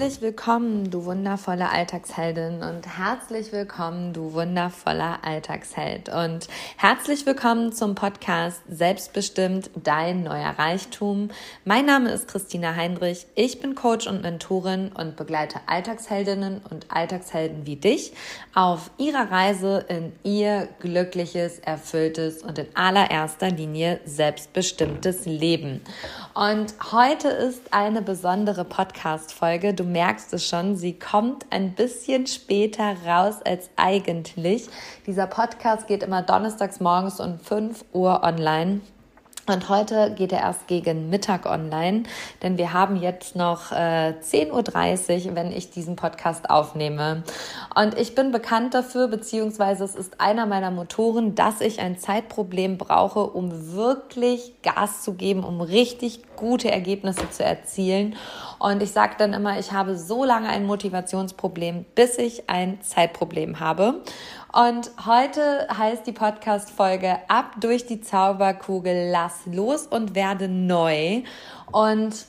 Herzlich willkommen, du wundervolle Alltagsheldin und herzlich willkommen, du wundervoller Alltagsheld und herzlich willkommen zum Podcast Selbstbestimmt dein neuer Reichtum. Mein Name ist Christina Heinrich, ich bin Coach und Mentorin und begleite Alltagsheldinnen und Alltagshelden wie dich auf ihrer Reise in ihr glückliches, erfülltes und in allererster Linie selbstbestimmtes Leben. Und heute ist eine besondere Podcast-Folge. Du merkst es schon, sie kommt ein bisschen später raus als eigentlich. Dieser Podcast geht immer donnerstags morgens um 5 Uhr online. Und heute geht er erst gegen Mittag online, denn wir haben jetzt noch äh, 10.30 Uhr, wenn ich diesen Podcast aufnehme. Und ich bin bekannt dafür, beziehungsweise es ist einer meiner Motoren, dass ich ein Zeitproblem brauche, um wirklich Gas zu geben, um richtig gute Ergebnisse zu erzielen. Und ich sage dann immer, ich habe so lange ein Motivationsproblem, bis ich ein Zeitproblem habe. Und heute heißt die Podcast-Folge Ab durch die Zauberkugel, lass los und werde neu. Und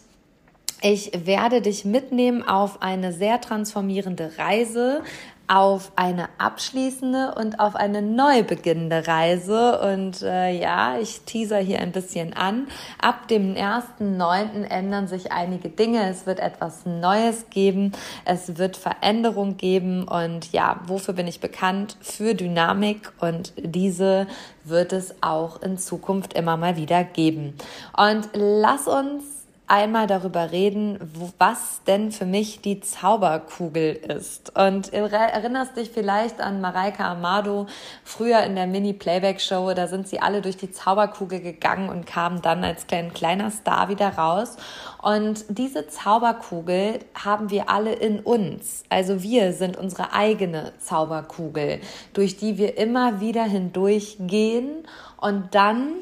ich werde dich mitnehmen auf eine sehr transformierende Reise, auf eine abschließende und auf eine neu beginnende Reise. Und äh, ja, ich teaser hier ein bisschen an. Ab dem 1.9. ändern sich einige Dinge. Es wird etwas Neues geben. Es wird Veränderung geben. Und ja, wofür bin ich bekannt? Für Dynamik. Und diese wird es auch in Zukunft immer mal wieder geben. Und lass uns einmal darüber reden, was denn für mich die Zauberkugel ist. Und erinnerst dich vielleicht an Mareike Amado früher in der Mini-Playback-Show, da sind sie alle durch die Zauberkugel gegangen und kamen dann als klein, kleiner Star wieder raus. Und diese Zauberkugel haben wir alle in uns. Also wir sind unsere eigene Zauberkugel, durch die wir immer wieder hindurchgehen und dann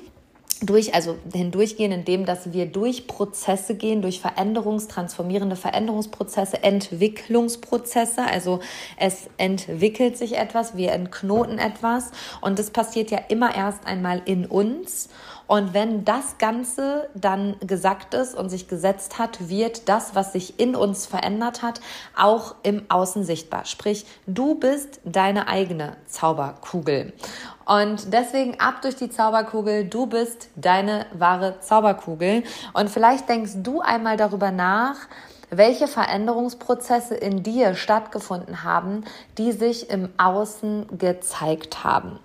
durch, also hindurchgehen, indem dass wir durch Prozesse gehen, durch Veränderungs-, transformierende Veränderungsprozesse, Entwicklungsprozesse. Also es entwickelt sich etwas, wir entknoten etwas und das passiert ja immer erst einmal in uns. Und wenn das Ganze dann gesagt ist und sich gesetzt hat, wird das, was sich in uns verändert hat, auch im Außen sichtbar. Sprich, du bist deine eigene Zauberkugel. Und deswegen ab durch die Zauberkugel, du bist deine wahre Zauberkugel. Und vielleicht denkst du einmal darüber nach, welche Veränderungsprozesse in dir stattgefunden haben, die sich im Außen gezeigt haben.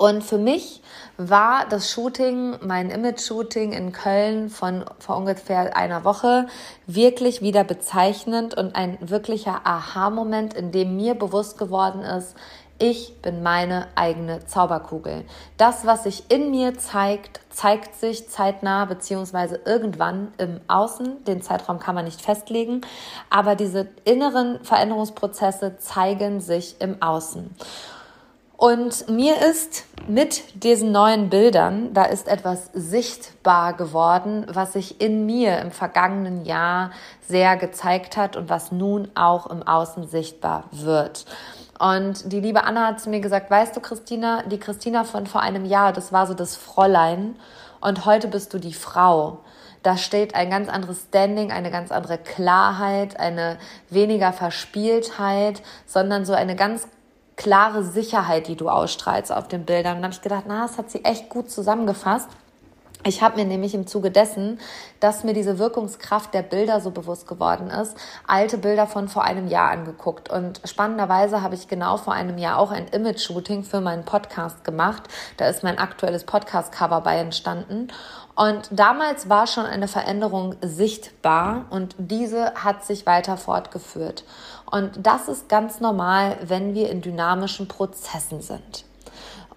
Und für mich war das Shooting, mein Image-Shooting in Köln von vor ungefähr einer Woche wirklich wieder bezeichnend und ein wirklicher Aha-Moment, in dem mir bewusst geworden ist, ich bin meine eigene Zauberkugel. Das, was sich in mir zeigt, zeigt sich zeitnah beziehungsweise irgendwann im Außen. Den Zeitraum kann man nicht festlegen, aber diese inneren Veränderungsprozesse zeigen sich im Außen. Und mir ist mit diesen neuen Bildern, da ist etwas sichtbar geworden, was sich in mir im vergangenen Jahr sehr gezeigt hat und was nun auch im Außen sichtbar wird. Und die liebe Anna hat zu mir gesagt, weißt du, Christina, die Christina von vor einem Jahr, das war so das Fräulein und heute bist du die Frau. Da steht ein ganz anderes Standing, eine ganz andere Klarheit, eine weniger Verspieltheit, sondern so eine ganz klare Sicherheit, die du ausstrahlst auf den Bildern. Und habe ich gedacht, na, das hat sie echt gut zusammengefasst. Ich habe mir nämlich im Zuge dessen, dass mir diese Wirkungskraft der Bilder so bewusst geworden ist, alte Bilder von vor einem Jahr angeguckt. Und spannenderweise habe ich genau vor einem Jahr auch ein Image-Shooting für meinen Podcast gemacht. Da ist mein aktuelles Podcast-Cover bei entstanden. Und damals war schon eine Veränderung sichtbar und diese hat sich weiter fortgeführt. Und das ist ganz normal, wenn wir in dynamischen Prozessen sind.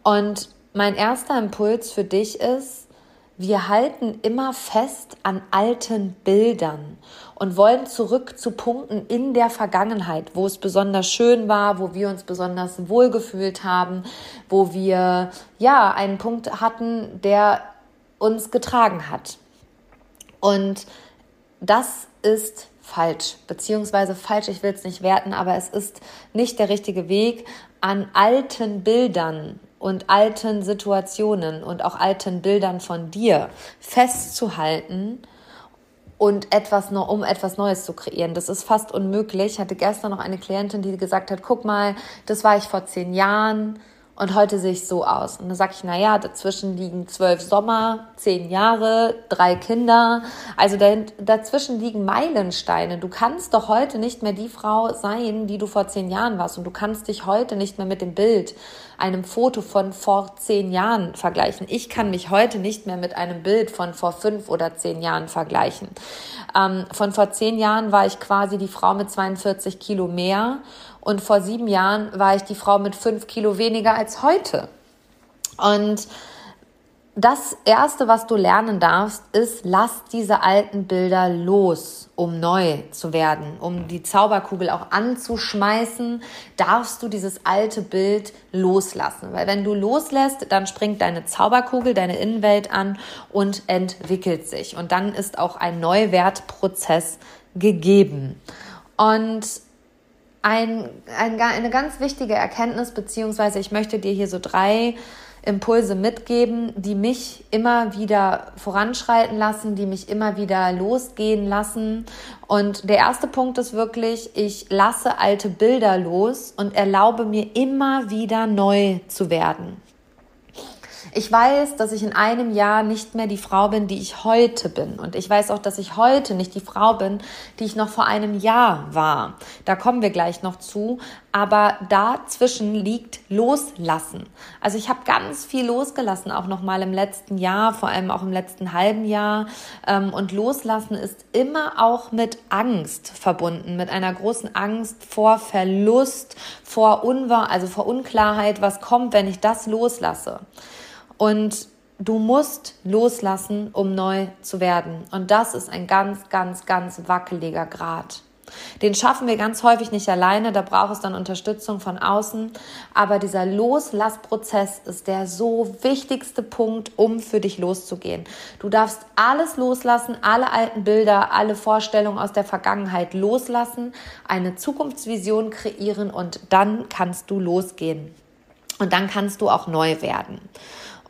Und mein erster Impuls für dich ist, wir halten immer fest an alten Bildern und wollen zurück zu Punkten in der Vergangenheit, wo es besonders schön war, wo wir uns besonders wohlgefühlt haben, wo wir ja einen Punkt hatten, der uns getragen hat. Und das ist falsch, beziehungsweise falsch, ich will es nicht werten, aber es ist nicht der richtige Weg, an alten Bildern und alten Situationen und auch alten Bildern von dir festzuhalten und etwas noch, um etwas Neues zu kreieren. Das ist fast unmöglich. Ich hatte gestern noch eine Klientin, die gesagt hat, guck mal, das war ich vor zehn Jahren und heute sehe ich so aus. Und dann sage ich, na ja, dazwischen liegen zwölf Sommer, zehn Jahre, drei Kinder. Also dazwischen liegen Meilensteine. Du kannst doch heute nicht mehr die Frau sein, die du vor zehn Jahren warst. Und du kannst dich heute nicht mehr mit dem Bild, einem Foto von vor zehn Jahren vergleichen. Ich kann mich heute nicht mehr mit einem Bild von vor fünf oder zehn Jahren vergleichen. Ähm, von vor zehn Jahren war ich quasi die Frau mit 42 Kilo mehr und vor sieben Jahren war ich die Frau mit fünf Kilo weniger als heute. Und das Erste, was du lernen darfst, ist, lass diese alten Bilder los, um neu zu werden. Um die Zauberkugel auch anzuschmeißen, darfst du dieses alte Bild loslassen. Weil wenn du loslässt, dann springt deine Zauberkugel, deine Innenwelt an und entwickelt sich. Und dann ist auch ein Neuwertprozess gegeben. Und ein, ein, eine ganz wichtige Erkenntnis, beziehungsweise ich möchte dir hier so drei Impulse mitgeben, die mich immer wieder voranschreiten lassen, die mich immer wieder losgehen lassen. Und der erste Punkt ist wirklich, ich lasse alte Bilder los und erlaube mir immer wieder neu zu werden. Ich weiß, dass ich in einem Jahr nicht mehr die Frau bin, die ich heute bin. Und ich weiß auch, dass ich heute nicht die Frau bin, die ich noch vor einem Jahr war. Da kommen wir gleich noch zu. Aber dazwischen liegt Loslassen. Also ich habe ganz viel losgelassen, auch noch mal im letzten Jahr, vor allem auch im letzten halben Jahr. Ähm, und Loslassen ist immer auch mit Angst verbunden, mit einer großen Angst vor Verlust, vor Unwahr, also vor Unklarheit, was kommt, wenn ich das loslasse. Und du musst loslassen, um neu zu werden. Und das ist ein ganz, ganz, ganz wackeliger Grad. Den schaffen wir ganz häufig nicht alleine, da braucht es dann Unterstützung von außen. Aber dieser Loslassprozess ist der so wichtigste Punkt, um für dich loszugehen. Du darfst alles loslassen, alle alten Bilder, alle Vorstellungen aus der Vergangenheit loslassen, eine Zukunftsvision kreieren und dann kannst du losgehen. Und dann kannst du auch neu werden.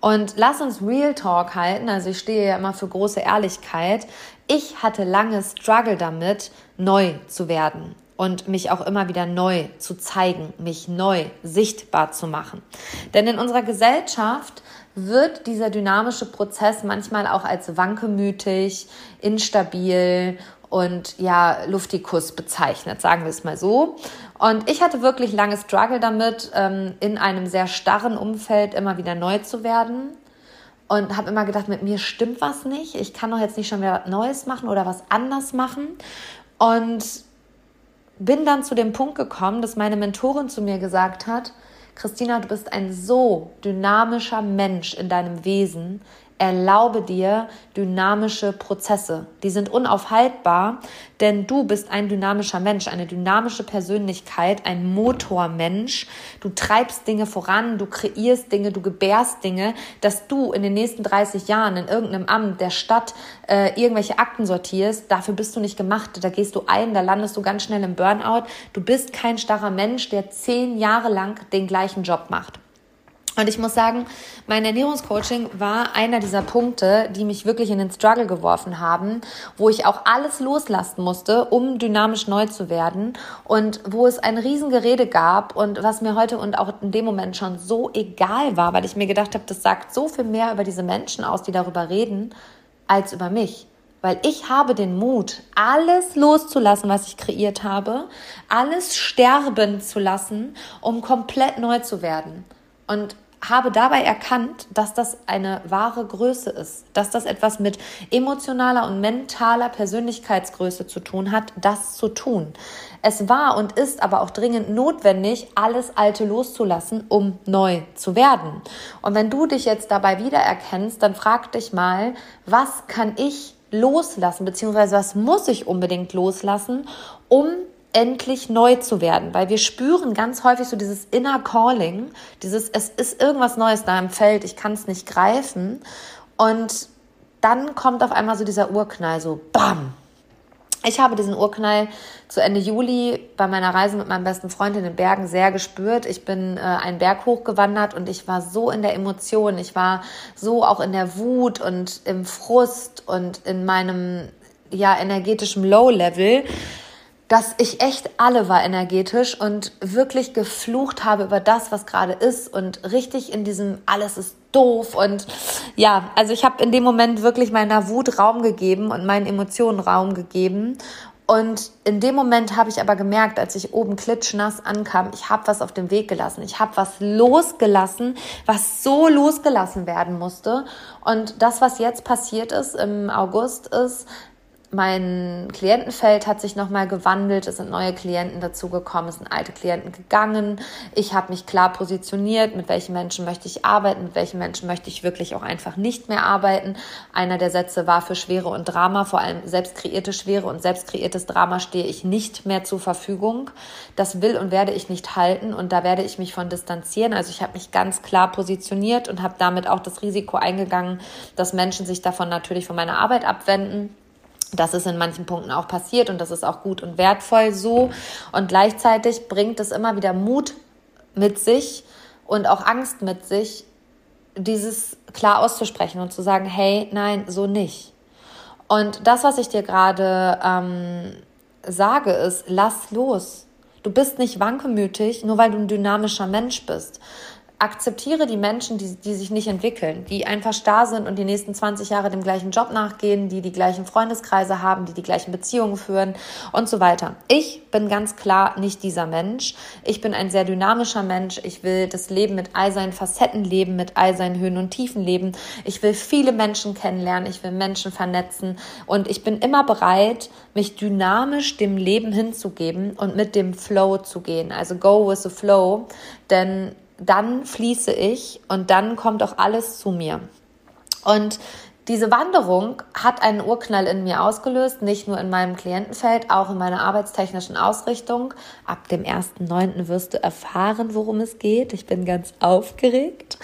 Und lass uns Real Talk halten. Also ich stehe ja immer für große Ehrlichkeit. Ich hatte lange Struggle damit, neu zu werden und mich auch immer wieder neu zu zeigen, mich neu sichtbar zu machen. Denn in unserer Gesellschaft wird dieser dynamische Prozess manchmal auch als wankemütig, instabil und ja, Luftikus bezeichnet, sagen wir es mal so. Und ich hatte wirklich lange Struggle damit, ähm, in einem sehr starren Umfeld immer wieder neu zu werden. Und habe immer gedacht, mit mir stimmt was nicht. Ich kann doch jetzt nicht schon wieder was Neues machen oder was anders machen. Und bin dann zu dem Punkt gekommen, dass meine Mentorin zu mir gesagt hat, Christina, du bist ein so dynamischer Mensch in deinem Wesen. Erlaube dir dynamische Prozesse. Die sind unaufhaltbar, denn du bist ein dynamischer Mensch, eine dynamische Persönlichkeit, ein Motormensch. Du treibst Dinge voran, du kreierst Dinge, du gebärst Dinge, dass du in den nächsten 30 Jahren in irgendeinem Amt der Stadt äh, irgendwelche Akten sortierst. Dafür bist du nicht gemacht. Da gehst du ein, da landest du ganz schnell im Burnout. Du bist kein starrer Mensch, der zehn Jahre lang den gleichen Job macht. Und ich muss sagen, mein Ernährungscoaching war einer dieser Punkte, die mich wirklich in den Struggle geworfen haben, wo ich auch alles loslassen musste, um dynamisch neu zu werden und wo es ein Riesengerede gab und was mir heute und auch in dem Moment schon so egal war, weil ich mir gedacht habe, das sagt so viel mehr über diese Menschen aus, die darüber reden, als über mich weil ich habe den Mut, alles loszulassen, was ich kreiert habe, alles sterben zu lassen, um komplett neu zu werden. Und habe dabei erkannt, dass das eine wahre Größe ist, dass das etwas mit emotionaler und mentaler Persönlichkeitsgröße zu tun hat, das zu tun. Es war und ist aber auch dringend notwendig, alles Alte loszulassen, um neu zu werden. Und wenn du dich jetzt dabei wiedererkennst, dann frag dich mal, was kann ich loslassen, beziehungsweise was muss ich unbedingt loslassen, um endlich neu zu werden, weil wir spüren ganz häufig so dieses Inner Calling, dieses es ist irgendwas Neues da im Feld, ich kann es nicht greifen und dann kommt auf einmal so dieser Urknall, so bam. Ich habe diesen Urknall zu Ende Juli bei meiner Reise mit meinem besten Freund in den Bergen sehr gespürt. Ich bin äh, einen Berg hochgewandert und ich war so in der Emotion. Ich war so auch in der Wut und im Frust und in meinem ja energetischem Low-Level, dass ich echt alle war energetisch und wirklich geflucht habe über das, was gerade ist und richtig in diesem alles ist doof und ja, also ich habe in dem Moment wirklich meiner Wut Raum gegeben und meinen Emotionen Raum gegeben und in dem Moment habe ich aber gemerkt, als ich oben klitschnass ankam, ich habe was auf dem Weg gelassen. Ich habe was losgelassen, was so losgelassen werden musste. Und das, was jetzt passiert ist im August, ist, mein Klientenfeld hat sich nochmal gewandelt, es sind neue Klienten dazugekommen, es sind alte Klienten gegangen. Ich habe mich klar positioniert, mit welchen Menschen möchte ich arbeiten, mit welchen Menschen möchte ich wirklich auch einfach nicht mehr arbeiten. Einer der Sätze war für Schwere und Drama, vor allem selbst kreierte Schwere und selbst kreiertes Drama stehe ich nicht mehr zur Verfügung. Das will und werde ich nicht halten und da werde ich mich von distanzieren. Also ich habe mich ganz klar positioniert und habe damit auch das Risiko eingegangen, dass Menschen sich davon natürlich von meiner Arbeit abwenden das ist in manchen Punkten auch passiert und das ist auch gut und wertvoll so. Und gleichzeitig bringt es immer wieder Mut mit sich und auch Angst mit sich, dieses klar auszusprechen und zu sagen, hey, nein, so nicht. Und das, was ich dir gerade ähm, sage, ist, lass los. Du bist nicht wankemütig, nur weil du ein dynamischer Mensch bist akzeptiere die Menschen, die, die sich nicht entwickeln, die einfach starr sind und die nächsten 20 Jahre dem gleichen Job nachgehen, die die gleichen Freundeskreise haben, die die gleichen Beziehungen führen und so weiter. Ich bin ganz klar nicht dieser Mensch. Ich bin ein sehr dynamischer Mensch. Ich will das Leben mit all seinen Facetten leben, mit all seinen Höhen und Tiefen leben. Ich will viele Menschen kennenlernen. Ich will Menschen vernetzen und ich bin immer bereit, mich dynamisch dem Leben hinzugeben und mit dem Flow zu gehen. Also go with the flow, denn dann fließe ich und dann kommt auch alles zu mir. Und diese Wanderung hat einen Urknall in mir ausgelöst, nicht nur in meinem Klientenfeld, auch in meiner arbeitstechnischen Ausrichtung. Ab dem 1.9. wirst du erfahren, worum es geht. Ich bin ganz aufgeregt.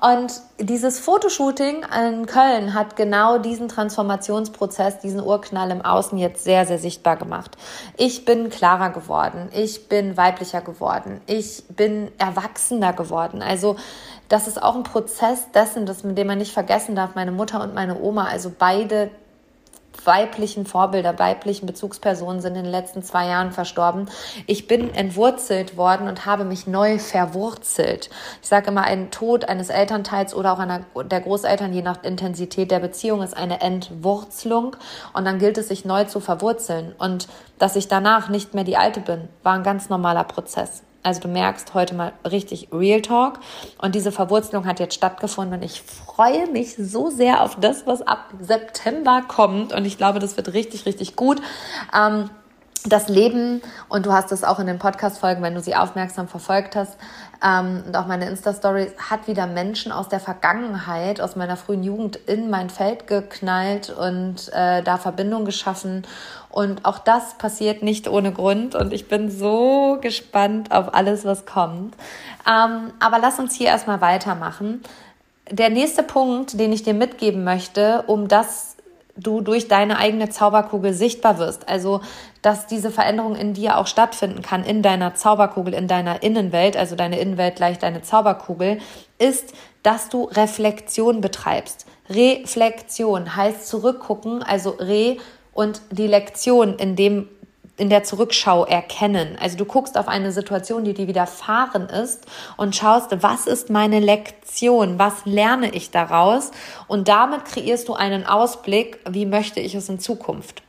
Und dieses Fotoshooting in Köln hat genau diesen Transformationsprozess, diesen Urknall im Außen jetzt sehr, sehr sichtbar gemacht. Ich bin klarer geworden. Ich bin weiblicher geworden. Ich bin erwachsener geworden. Also, das ist auch ein Prozess dessen, das, mit dem man nicht vergessen darf. Meine Mutter und meine Oma, also beide weiblichen Vorbilder, weiblichen Bezugspersonen sind in den letzten zwei Jahren verstorben. Ich bin entwurzelt worden und habe mich neu verwurzelt. Ich sage immer, ein Tod eines Elternteils oder auch einer der Großeltern, je nach Intensität der Beziehung, ist eine Entwurzelung. Und dann gilt es, sich neu zu verwurzeln. Und dass ich danach nicht mehr die Alte bin, war ein ganz normaler Prozess. Also du merkst heute mal richtig Real Talk. Und diese Verwurzelung hat jetzt stattgefunden und ich freue mich so sehr auf das, was ab September kommt. Und ich glaube, das wird richtig, richtig gut. Ähm, das Leben, und du hast es auch in den Podcast-Folgen, wenn du sie aufmerksam verfolgt hast, ähm, und auch meine Insta-Story, hat wieder Menschen aus der Vergangenheit, aus meiner frühen Jugend in mein Feld geknallt und äh, da Verbindung geschaffen. Und auch das passiert nicht ohne Grund. Und ich bin so gespannt auf alles, was kommt. Ähm, aber lass uns hier erstmal weitermachen. Der nächste Punkt, den ich dir mitgeben möchte, um das du durch deine eigene Zauberkugel sichtbar wirst. Also, dass diese Veränderung in dir auch stattfinden kann, in deiner Zauberkugel, in deiner Innenwelt, also deine Innenwelt gleich deine Zauberkugel, ist, dass du Reflexion betreibst. Reflexion heißt zurückgucken, also Re und die Lektion in dem in der Zurückschau erkennen. Also du guckst auf eine Situation, die dir widerfahren ist und schaust, was ist meine Lektion? Was lerne ich daraus? Und damit kreierst du einen Ausblick, wie möchte ich es in Zukunft?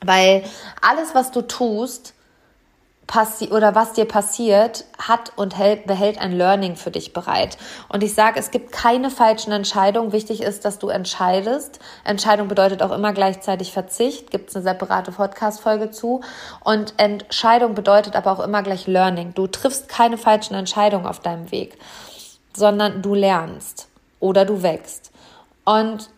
Weil alles, was du tust, passi oder was dir passiert, hat und hält, behält ein Learning für dich bereit. Und ich sage, es gibt keine falschen Entscheidungen. Wichtig ist, dass du entscheidest. Entscheidung bedeutet auch immer gleichzeitig Verzicht. Gibt es eine separate Podcast-Folge zu. Und Entscheidung bedeutet aber auch immer gleich Learning. Du triffst keine falschen Entscheidungen auf deinem Weg, sondern du lernst oder du wächst. Und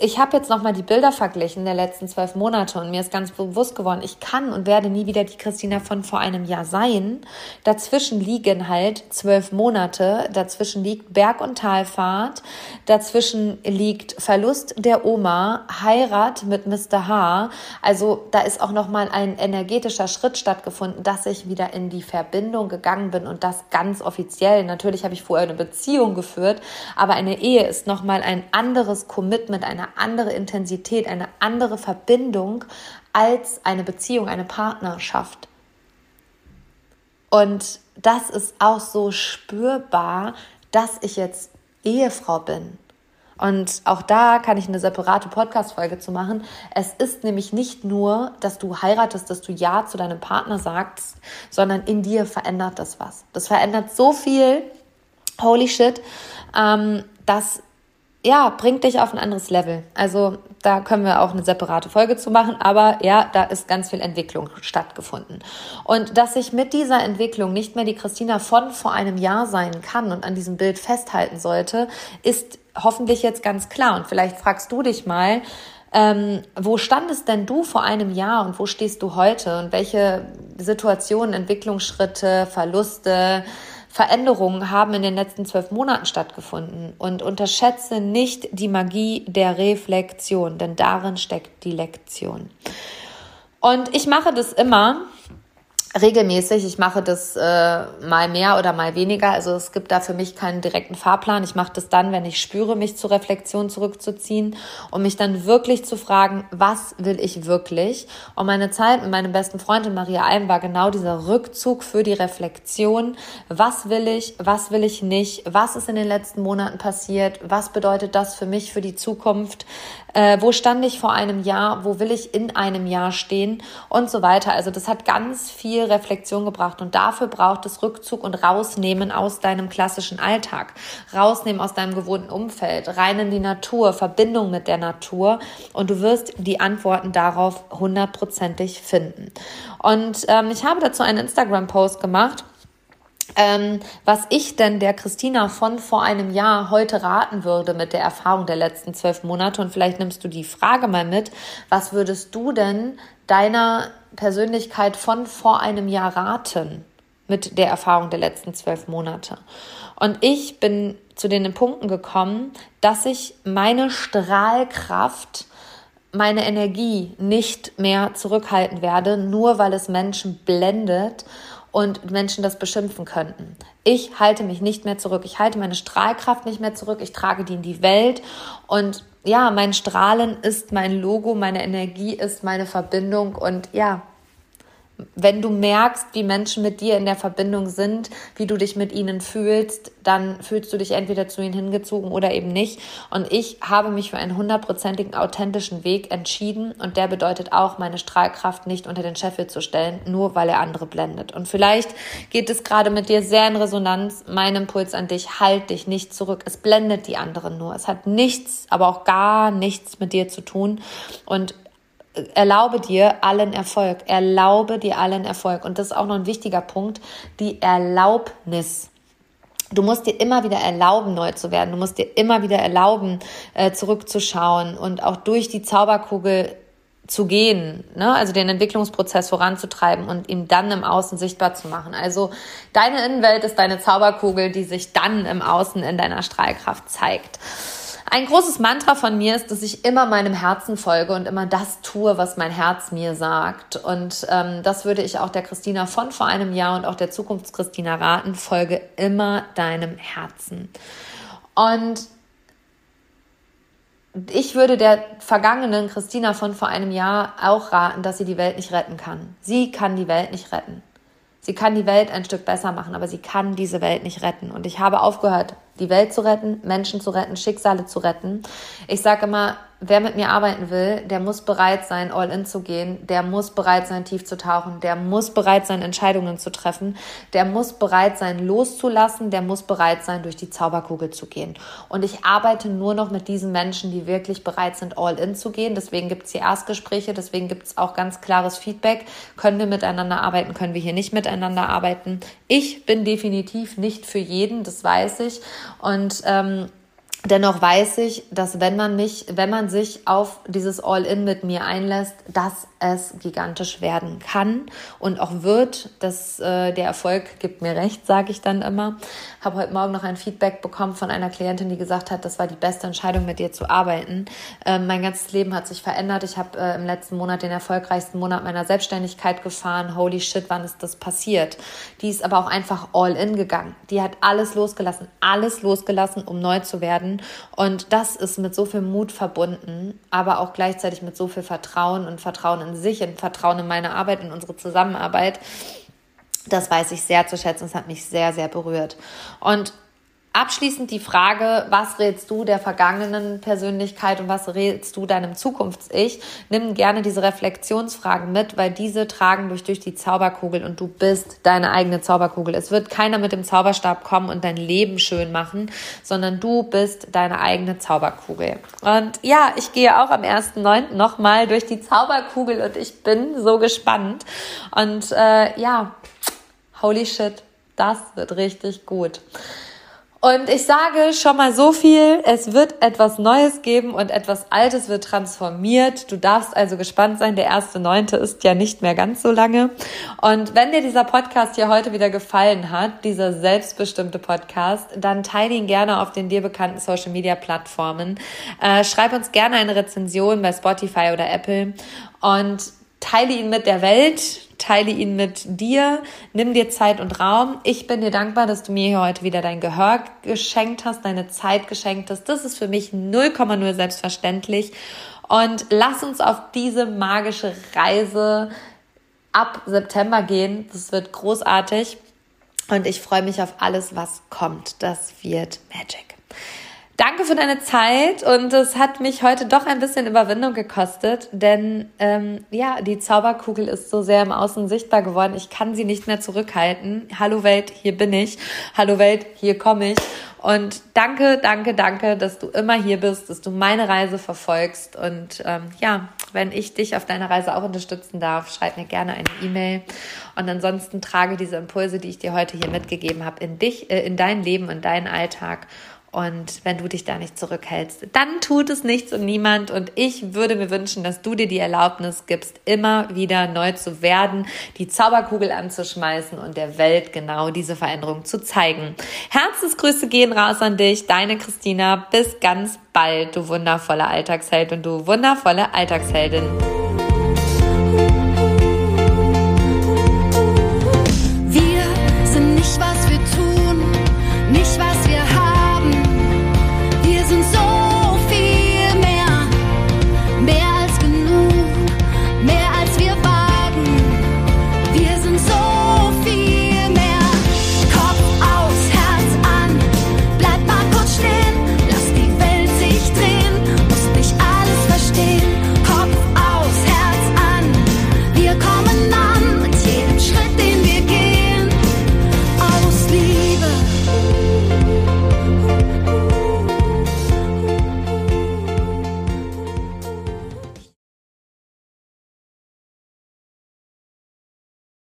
ich habe jetzt nochmal die Bilder verglichen der letzten zwölf Monate und mir ist ganz bewusst geworden, ich kann und werde nie wieder die Christina von vor einem Jahr sein. Dazwischen liegen halt zwölf Monate, dazwischen liegt Berg- und Talfahrt, dazwischen liegt Verlust der Oma, Heirat mit Mr. H. Also da ist auch nochmal ein energetischer Schritt stattgefunden, dass ich wieder in die Verbindung gegangen bin und das ganz offiziell. Natürlich habe ich vorher eine Beziehung geführt, aber eine Ehe ist nochmal ein anderes Commitment, eine andere Intensität, eine andere Verbindung als eine Beziehung, eine Partnerschaft. Und das ist auch so spürbar, dass ich jetzt Ehefrau bin. Und auch da kann ich eine separate Podcast-Folge zu machen. Es ist nämlich nicht nur, dass du heiratest, dass du Ja zu deinem Partner sagst, sondern in dir verändert das was. Das verändert so viel, holy shit, ähm, das ja, bringt dich auf ein anderes Level. Also da können wir auch eine separate Folge zu machen, aber ja, da ist ganz viel Entwicklung stattgefunden. Und dass ich mit dieser Entwicklung nicht mehr die Christina von vor einem Jahr sein kann und an diesem Bild festhalten sollte, ist hoffentlich jetzt ganz klar. Und vielleicht fragst du dich mal, ähm, wo standest denn du vor einem Jahr und wo stehst du heute und welche Situationen, Entwicklungsschritte, Verluste, Veränderungen haben in den letzten zwölf Monaten stattgefunden und unterschätze nicht die Magie der Reflexion, denn darin steckt die Lektion. Und ich mache das immer, regelmäßig. Ich mache das äh, mal mehr oder mal weniger. Also es gibt da für mich keinen direkten Fahrplan. Ich mache das dann, wenn ich spüre, mich zur Reflexion zurückzuziehen und mich dann wirklich zu fragen, was will ich wirklich? Und meine Zeit mit meinem besten Freund Maria Alm war genau dieser Rückzug für die Reflexion. Was will ich? Was will ich nicht? Was ist in den letzten Monaten passiert? Was bedeutet das für mich, für die Zukunft? Äh, wo stand ich vor einem Jahr? Wo will ich in einem Jahr stehen? Und so weiter. Also das hat ganz viel Reflexion gebracht und dafür braucht es Rückzug und Rausnehmen aus deinem klassischen Alltag, rausnehmen aus deinem gewohnten Umfeld, rein in die Natur, Verbindung mit der Natur und du wirst die Antworten darauf hundertprozentig finden. Und ähm, ich habe dazu einen Instagram-Post gemacht ähm, was ich denn der Christina von vor einem Jahr heute raten würde mit der Erfahrung der letzten zwölf Monate. Und vielleicht nimmst du die Frage mal mit. Was würdest du denn deiner Persönlichkeit von vor einem Jahr raten mit der Erfahrung der letzten zwölf Monate? Und ich bin zu den Punkten gekommen, dass ich meine Strahlkraft meine Energie nicht mehr zurückhalten werde, nur weil es Menschen blendet und Menschen das beschimpfen könnten. Ich halte mich nicht mehr zurück. Ich halte meine Strahlkraft nicht mehr zurück. Ich trage die in die Welt und ja, mein Strahlen ist mein Logo, meine Energie ist meine Verbindung und ja, wenn du merkst, wie Menschen mit dir in der Verbindung sind, wie du dich mit ihnen fühlst, dann fühlst du dich entweder zu ihnen hingezogen oder eben nicht. Und ich habe mich für einen hundertprozentigen authentischen Weg entschieden und der bedeutet auch, meine Strahlkraft nicht unter den Scheffel zu stellen, nur weil er andere blendet. Und vielleicht geht es gerade mit dir sehr in Resonanz. Mein Impuls an dich, halt dich nicht zurück. Es blendet die anderen nur. Es hat nichts, aber auch gar nichts mit dir zu tun. Und erlaube dir allen Erfolg. Erlaube dir allen Erfolg. Und das ist auch noch ein wichtiger Punkt, die Erlaubnis. Du musst dir immer wieder erlauben, neu zu werden. Du musst dir immer wieder erlauben, äh, zurückzuschauen und auch durch die Zauberkugel zu gehen, ne? also den Entwicklungsprozess voranzutreiben und ihn dann im Außen sichtbar zu machen. Also deine Innenwelt ist deine Zauberkugel, die sich dann im Außen in deiner Strahlkraft zeigt. Ein großes Mantra von mir ist, dass ich immer meinem Herzen folge und immer das tue, was mein Herz mir sagt. Und ähm, das würde ich auch der Christina von vor einem Jahr und auch der Zukunftschristina raten. Folge immer deinem Herzen. Und ich würde der vergangenen Christina von vor einem Jahr auch raten, dass sie die Welt nicht retten kann. Sie kann die Welt nicht retten. Sie kann die Welt ein Stück besser machen, aber sie kann diese Welt nicht retten. Und ich habe aufgehört, die Welt zu retten, Menschen zu retten, Schicksale zu retten. Ich sage immer, wer mit mir arbeiten will, der muss bereit sein, all in zu gehen, der muss bereit sein, tief zu tauchen, der muss bereit sein, Entscheidungen zu treffen, der muss bereit sein, loszulassen, der muss bereit sein, durch die Zauberkugel zu gehen. Und ich arbeite nur noch mit diesen Menschen, die wirklich bereit sind, all in zu gehen. Deswegen gibt es hier Erstgespräche, deswegen gibt es auch ganz klares Feedback. Können wir miteinander arbeiten, können wir hier nicht miteinander arbeiten. Ich bin definitiv nicht für jeden, das weiß ich. Und ähm, Dennoch weiß ich, dass wenn man mich, wenn man sich auf dieses All-In mit mir einlässt, dass es gigantisch werden kann und auch wird. Das, äh, der Erfolg gibt mir recht, sage ich dann immer. Habe heute Morgen noch ein Feedback bekommen von einer Klientin, die gesagt hat, das war die beste Entscheidung, mit dir zu arbeiten. Ähm, mein ganzes Leben hat sich verändert. Ich habe äh, im letzten Monat den erfolgreichsten Monat meiner Selbstständigkeit gefahren. Holy shit, wann ist das passiert? Die ist aber auch einfach all in gegangen. Die hat alles losgelassen, alles losgelassen, um neu zu werden. Und das ist mit so viel Mut verbunden, aber auch gleichzeitig mit so viel Vertrauen und Vertrauen in sich und Vertrauen in meine Arbeit, in unsere Zusammenarbeit. Das weiß ich sehr zu schätzen. Es hat mich sehr, sehr berührt. Und Abschließend die Frage, was rätst du der vergangenen Persönlichkeit und was rätst du deinem Zukunfts-Ich? Nimm gerne diese Reflexionsfragen mit, weil diese tragen dich durch die Zauberkugel und du bist deine eigene Zauberkugel. Es wird keiner mit dem Zauberstab kommen und dein Leben schön machen, sondern du bist deine eigene Zauberkugel. Und ja, ich gehe auch am 1.9. nochmal durch die Zauberkugel und ich bin so gespannt. Und äh, ja, holy shit, das wird richtig gut. Und ich sage schon mal so viel, es wird etwas Neues geben und etwas Altes wird transformiert. Du darfst also gespannt sein. Der erste Neunte ist ja nicht mehr ganz so lange. Und wenn dir dieser Podcast hier heute wieder gefallen hat, dieser selbstbestimmte Podcast, dann teile ihn gerne auf den dir bekannten Social Media Plattformen. Äh, schreib uns gerne eine Rezension bei Spotify oder Apple und teile ihn mit der Welt teile ihn mit dir, nimm dir Zeit und Raum. Ich bin dir dankbar, dass du mir hier heute wieder dein Gehör geschenkt hast, deine Zeit geschenkt hast. Das ist für mich 0,0 selbstverständlich. Und lass uns auf diese magische Reise ab September gehen. Das wird großartig. Und ich freue mich auf alles, was kommt. Das wird Magic. Danke für deine Zeit und es hat mich heute doch ein bisschen Überwindung gekostet, denn ähm, ja, die Zauberkugel ist so sehr im Außen sichtbar geworden. Ich kann sie nicht mehr zurückhalten. Hallo Welt, hier bin ich. Hallo Welt, hier komme ich. Und danke, danke, danke, dass du immer hier bist, dass du meine Reise verfolgst. Und ähm, ja, wenn ich dich auf deiner Reise auch unterstützen darf, schreib mir gerne eine E-Mail. Und ansonsten trage diese Impulse, die ich dir heute hier mitgegeben habe, in dich, äh, in dein Leben, in deinen Alltag und wenn du dich da nicht zurückhältst, dann tut es nichts und niemand. Und ich würde mir wünschen, dass du dir die Erlaubnis gibst, immer wieder neu zu werden, die Zauberkugel anzuschmeißen und der Welt genau diese Veränderung zu zeigen. Herzensgrüße gehen raus an dich, deine Christina. Bis ganz bald, du wundervolle Alltagsheld und du wundervolle Alltagsheldin.